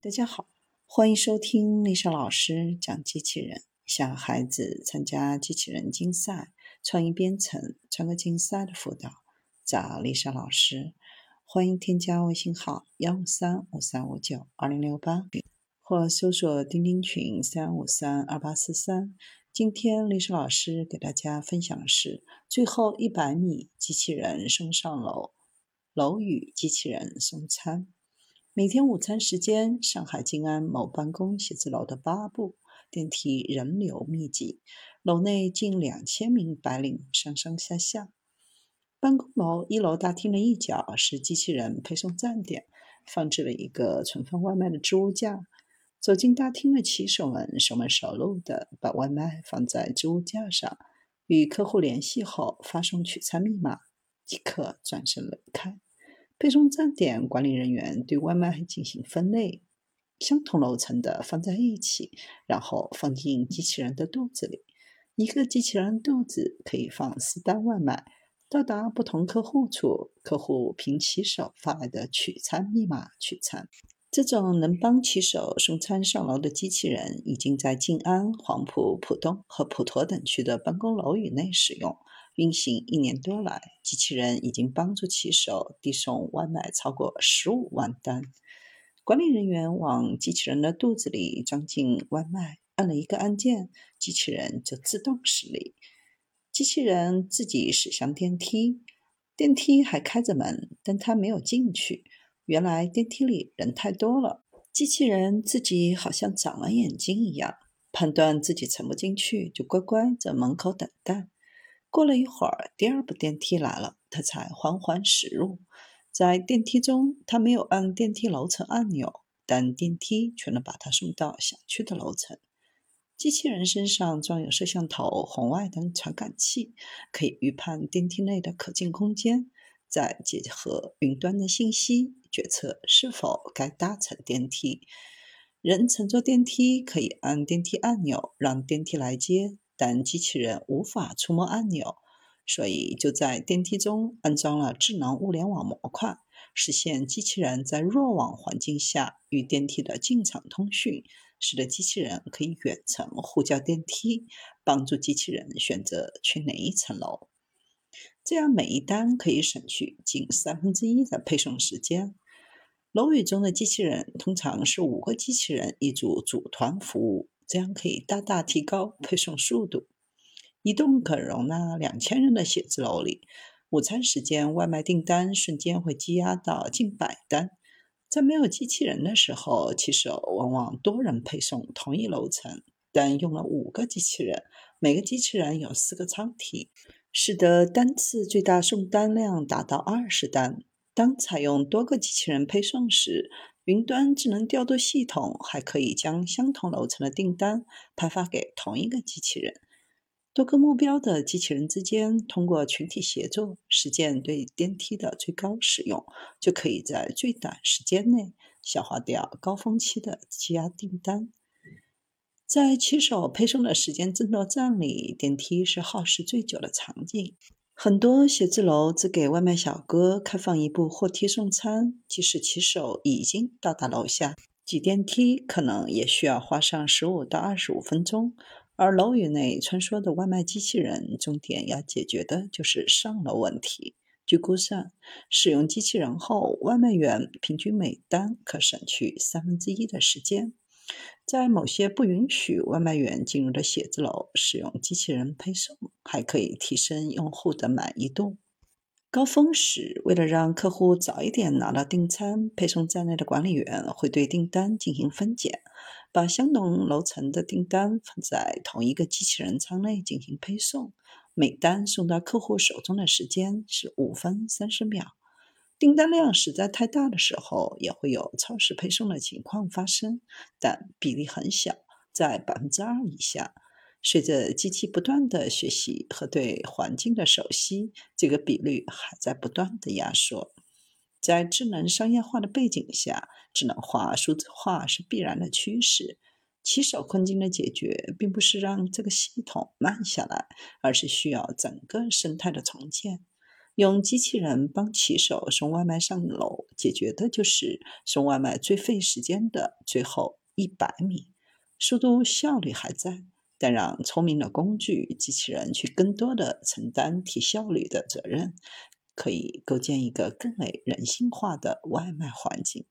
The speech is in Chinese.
大家好，欢迎收听丽莎老师讲机器人。想孩子参加机器人竞赛、创意编程、创客竞赛的辅导，找丽莎老师。欢迎添加微信号幺五三五三五九二零六八，或搜索钉钉群三五三二八四三。今天丽莎老师给大家分享的是最后一百米机器人送上楼，楼宇机器人送餐。每天午餐时间，上海静安某办公写字楼的八部电梯人流密集，楼内近两千名白领上上下下。办公楼一楼大厅的一角是机器人配送站点，放置了一个存放外卖的置物架。走进大厅的骑手们熟门熟路的把外卖放在置物架上，与客户联系后发送取餐密码，即可转身离开。配送站点管理人员对外卖进行分类，相同楼层的放在一起，然后放进机器人的肚子里。一个机器人肚子可以放四单外卖。到达不同客户处，客户凭骑手发来的取餐密码取餐。这种能帮骑手送餐上楼的机器人，已经在静安、黄埔、浦东和普陀等区的办公楼宇内使用。运行一年多来，机器人已经帮助骑手递送外卖超过十五万单。管理人员往机器人的肚子里装进外卖，按了一个按键，机器人就自动驶离。机器人自己驶向电梯，电梯还开着门，但它没有进去。原来电梯里人太多了，机器人自己好像长了眼睛一样，判断自己沉不进去，就乖乖在门口等待。过了一会儿，第二部电梯来了，他才缓缓驶入。在电梯中，他没有按电梯楼层按钮，但电梯却能把他送到想去的楼层。机器人身上装有摄像头、红外等传感器，可以预判电梯内的可进空间，再结合云端的信息，决策是否该搭乘电梯。人乘坐电梯可以按电梯按钮让电梯来接。但机器人无法触摸按钮，所以就在电梯中安装了智能物联网模块，实现机器人在弱网环境下与电梯的进场通讯，使得机器人可以远程呼叫电梯，帮助机器人选择去哪一层楼。这样每一单可以省去近三分之一的配送时间。楼宇中的机器人通常是五个机器人一组组团服务。这样可以大大提高配送速度。一栋可容纳两千人的写字楼里，午餐时间外卖订单瞬间会积压到近百单。在没有机器人的时候，骑手往往多人配送同一楼层，但用了五个机器人，每个机器人有四个舱体，使得单次最大送单量达到二十单。当采用多个机器人配送时，云端智能调度系统还可以将相同楼层的订单派发给同一个机器人。多个目标的机器人之间通过群体协作实现对电梯的最高使用，就可以在最短时间内消化掉高峰期的积压订单。在骑手配送的时间争夺战里，电梯是耗时最久的场景。很多写字楼只给外卖小哥开放一部货梯送餐，即使骑手已经到达楼下，挤电梯可能也需要花上十五到二十五分钟。而楼宇内穿梭的外卖机器人，重点要解决的就是上楼问题。据估算，使用机器人后，外卖员平均每单可省去三分之一的时间。在某些不允许外卖员进入的写字楼，使用机器人配送还可以提升用户的满意度。高峰时，为了让客户早一点拿到订餐，配送站内的管理员会对订单进行分拣，把相同楼层的订单放在同一个机器人舱内进行配送。每单送到客户手中的时间是五分三十秒。订单量实在太大的时候，也会有超时配送的情况发生，但比例很小，在百分之二以下。随着机器不断的学习和对环境的熟悉，这个比率还在不断的压缩。在智能商业化的背景下，智能化、数字化是必然的趋势。骑手困境的解决，并不是让这个系统慢下来，而是需要整个生态的重建。用机器人帮骑手送外卖上楼，解决的就是送外卖最费时间的最后一百米。速度效率还在，但让聪明的工具机器人去更多的承担提效率的责任，可以构建一个更为人性化的外卖环境。